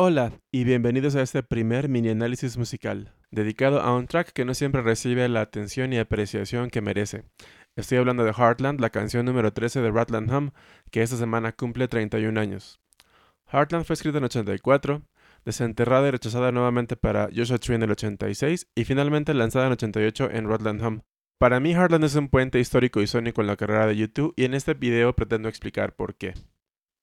Hola y bienvenidos a este primer mini análisis musical, dedicado a un track que no siempre recibe la atención y apreciación que merece. Estoy hablando de Heartland, la canción número 13 de Ratland Hum, que esta semana cumple 31 años. Heartland fue escrita en 84, desenterrada y rechazada nuevamente para Joshua Tree en el 86 y finalmente lanzada en 88 en Ratland Hum. Para mí Heartland es un puente histórico y sónico en la carrera de YouTube y en este video pretendo explicar por qué.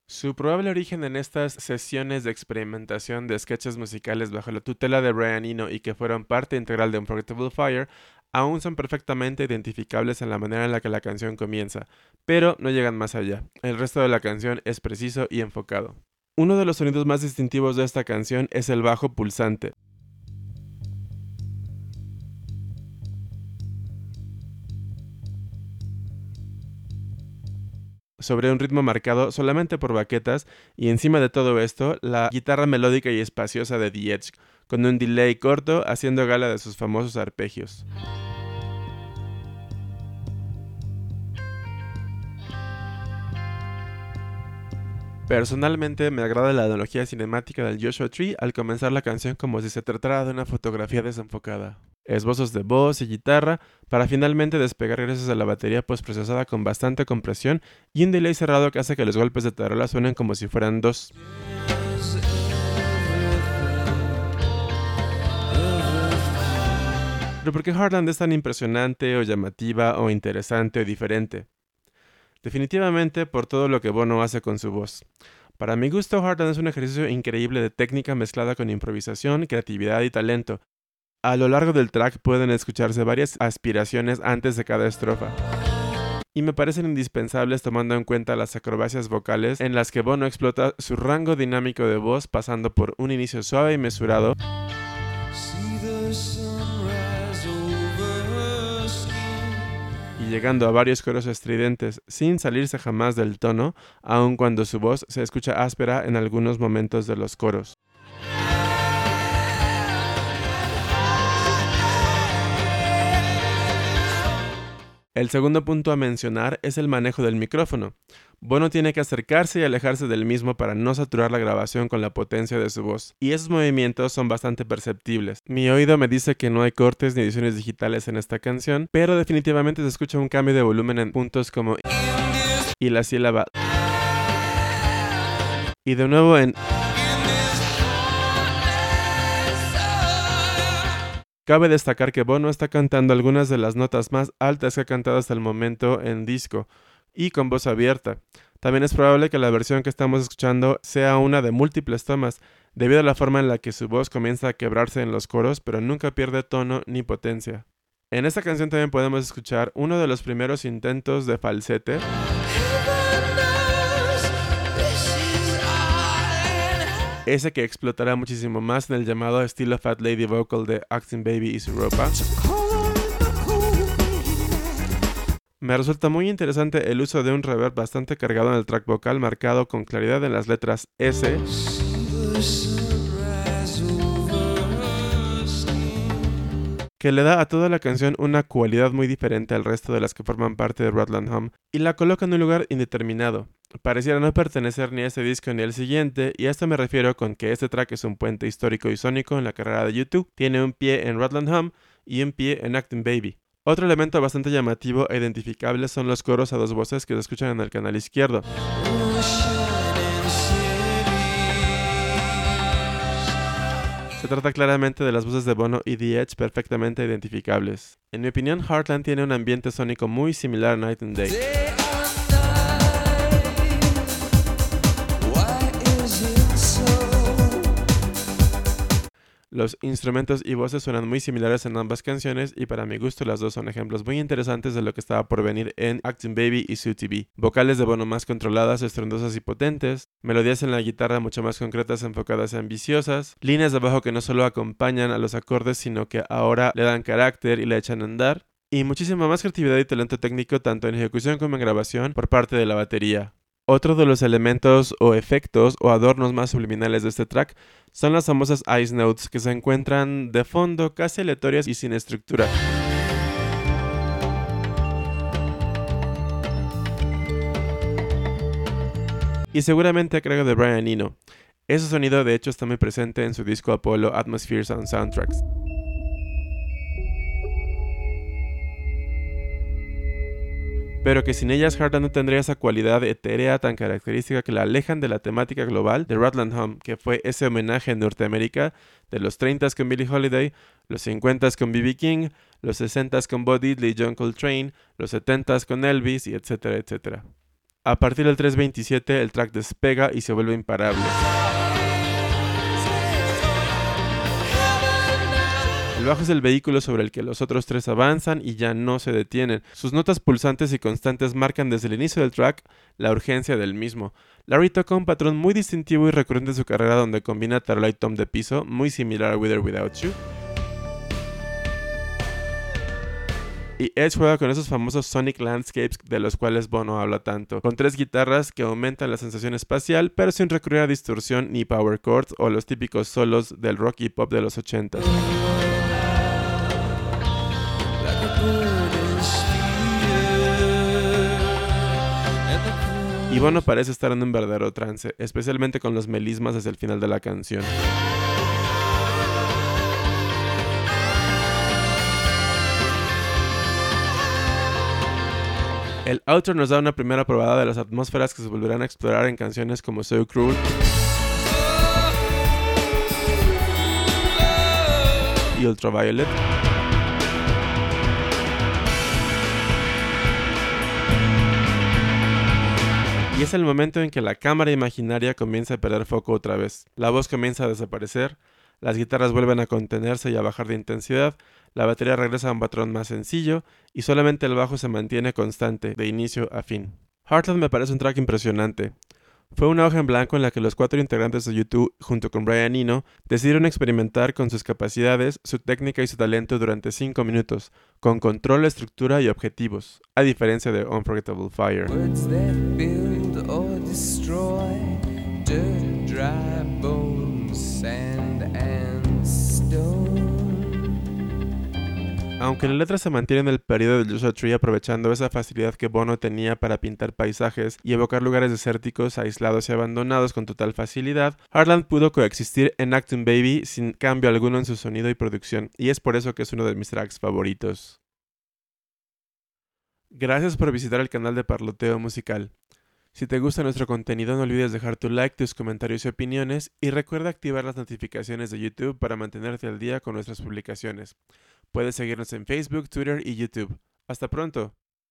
Su probable origen en estas sesiones de experimentación de sketches musicales bajo la tutela de Brian Eno y que fueron parte integral de Unforgettable Fire aún son perfectamente identificables en la manera en la que la canción comienza, pero no llegan más allá. El resto de la canción es preciso y enfocado. Uno de los sonidos más distintivos de esta canción es el bajo pulsante. Sobre un ritmo marcado solamente por baquetas y encima de todo esto la guitarra melódica y espaciosa de The Edge, con un delay corto haciendo gala de sus famosos arpegios. Personalmente me agrada la analogía cinemática del Joshua Tree al comenzar la canción como si se tratara de una fotografía desenfocada esbozos de voz y guitarra, para finalmente despegar gracias a la batería postprocesada con bastante compresión y un delay cerrado que hace que los golpes de tarola suenen como si fueran dos. Pero ¿por qué Heartland es tan impresionante o llamativa o interesante o diferente? Definitivamente por todo lo que Bono hace con su voz. Para mi gusto, Heartland es un ejercicio increíble de técnica mezclada con improvisación, creatividad y talento, a lo largo del track pueden escucharse varias aspiraciones antes de cada estrofa. Y me parecen indispensables tomando en cuenta las acrobacias vocales en las que Bono explota su rango dinámico de voz pasando por un inicio suave y mesurado y llegando a varios coros estridentes sin salirse jamás del tono, aun cuando su voz se escucha áspera en algunos momentos de los coros. El segundo punto a mencionar es el manejo del micrófono. Bono tiene que acercarse y alejarse del mismo para no saturar la grabación con la potencia de su voz, y esos movimientos son bastante perceptibles. Mi oído me dice que no hay cortes ni ediciones digitales en esta canción, pero definitivamente se escucha un cambio de volumen en puntos como y la sílaba y de nuevo en Cabe destacar que Bono está cantando algunas de las notas más altas que ha cantado hasta el momento en disco y con voz abierta. También es probable que la versión que estamos escuchando sea una de múltiples tomas, debido a la forma en la que su voz comienza a quebrarse en los coros, pero nunca pierde tono ni potencia. En esta canción también podemos escuchar uno de los primeros intentos de falsete. Ese que explotará muchísimo más en el llamado estilo Fat Lady Vocal de Acting Baby y su ropa. Me resulta muy interesante el uso de un reverb bastante cargado en el track vocal marcado con claridad en las letras S que le da a toda la canción una cualidad muy diferente al resto de las que forman parte de Rodland Home y la coloca en un lugar indeterminado. Pareciera no pertenecer ni a este disco ni al siguiente, y a esto me refiero con que este track es un puente histórico y sónico en la carrera de YouTube, tiene un pie en Rodland Home y un pie en Acting Baby. Otro elemento bastante llamativo e identificable son los coros a dos voces que se escuchan en el canal izquierdo. Se trata claramente de las voces de Bono y The Edge perfectamente identificables. En mi opinión, Heartland tiene un ambiente sónico muy similar a Night and Day. Los instrumentos y voces suenan muy similares en ambas canciones y para mi gusto las dos son ejemplos muy interesantes de lo que estaba por venir en Acting Baby y Sue TV. Vocales de Bono más controladas, estrondosas y potentes, melodías en la guitarra mucho más concretas, enfocadas y ambiciosas, líneas de bajo que no solo acompañan a los acordes sino que ahora le dan carácter y le echan a andar, y muchísima más creatividad y talento técnico tanto en ejecución como en grabación por parte de la batería. Otro de los elementos o efectos o adornos más subliminales de este track son las famosas Ice Notes que se encuentran de fondo casi aleatorias y sin estructura. Y seguramente a cargo de Brian Eno. Ese sonido de hecho está muy presente en su disco Apollo Atmospheres and Soundtracks. Pero que sin ellas Heartland no tendría esa cualidad etérea tan característica que la alejan de la temática global de Ratland Home, que fue ese homenaje en Norteamérica de los 30s con Billie Holiday, los 50s con B.B. King, los 60s con Bo Diddley y John Coltrane, los 70s con Elvis y etcétera, etcétera. A partir del 327 el track despega y se vuelve imparable. El bajo es el vehículo sobre el que los otros tres avanzan y ya no se detienen. Sus notas pulsantes y constantes marcan desde el inicio del track la urgencia del mismo. Larry toca un patrón muy distintivo y recurrente en su carrera donde combina tarola y tom de piso, muy similar a With or Without You. Y Edge juega con esos famosos Sonic Landscapes de los cuales Bono habla tanto, con tres guitarras que aumentan la sensación espacial, pero sin recurrir a distorsión ni power chords o los típicos solos del rock y pop de los 80. Y Bono parece estar en un verdadero trance, especialmente con los melismas desde el final de la canción. El outro nos da una primera probada de las atmósferas que se volverán a explorar en canciones como So Cruel y Ultraviolet. Y es el momento en que la cámara imaginaria comienza a perder foco otra vez. La voz comienza a desaparecer, las guitarras vuelven a contenerse y a bajar de intensidad, la batería regresa a un patrón más sencillo y solamente el bajo se mantiene constante de inicio a fin. Heartland me parece un track impresionante. Fue una hoja en blanco en la que los cuatro integrantes de YouTube, junto con Brian Eno, decidieron experimentar con sus capacidades, su técnica y su talento durante 5 minutos, con control, estructura y objetivos, a diferencia de Unforgettable Fire. Aunque la letra se mantiene en el periodo de Joshua Tree aprovechando esa facilidad que Bono tenía para pintar paisajes y evocar lugares desérticos, aislados y abandonados con total facilidad, Harland pudo coexistir en Acton Baby sin cambio alguno en su sonido y producción, y es por eso que es uno de mis tracks favoritos. Gracias por visitar el canal de Parloteo Musical. Si te gusta nuestro contenido no olvides dejar tu like, tus comentarios y opiniones y recuerda activar las notificaciones de YouTube para mantenerte al día con nuestras publicaciones. Puedes seguirnos en Facebook, Twitter y YouTube. Hasta pronto.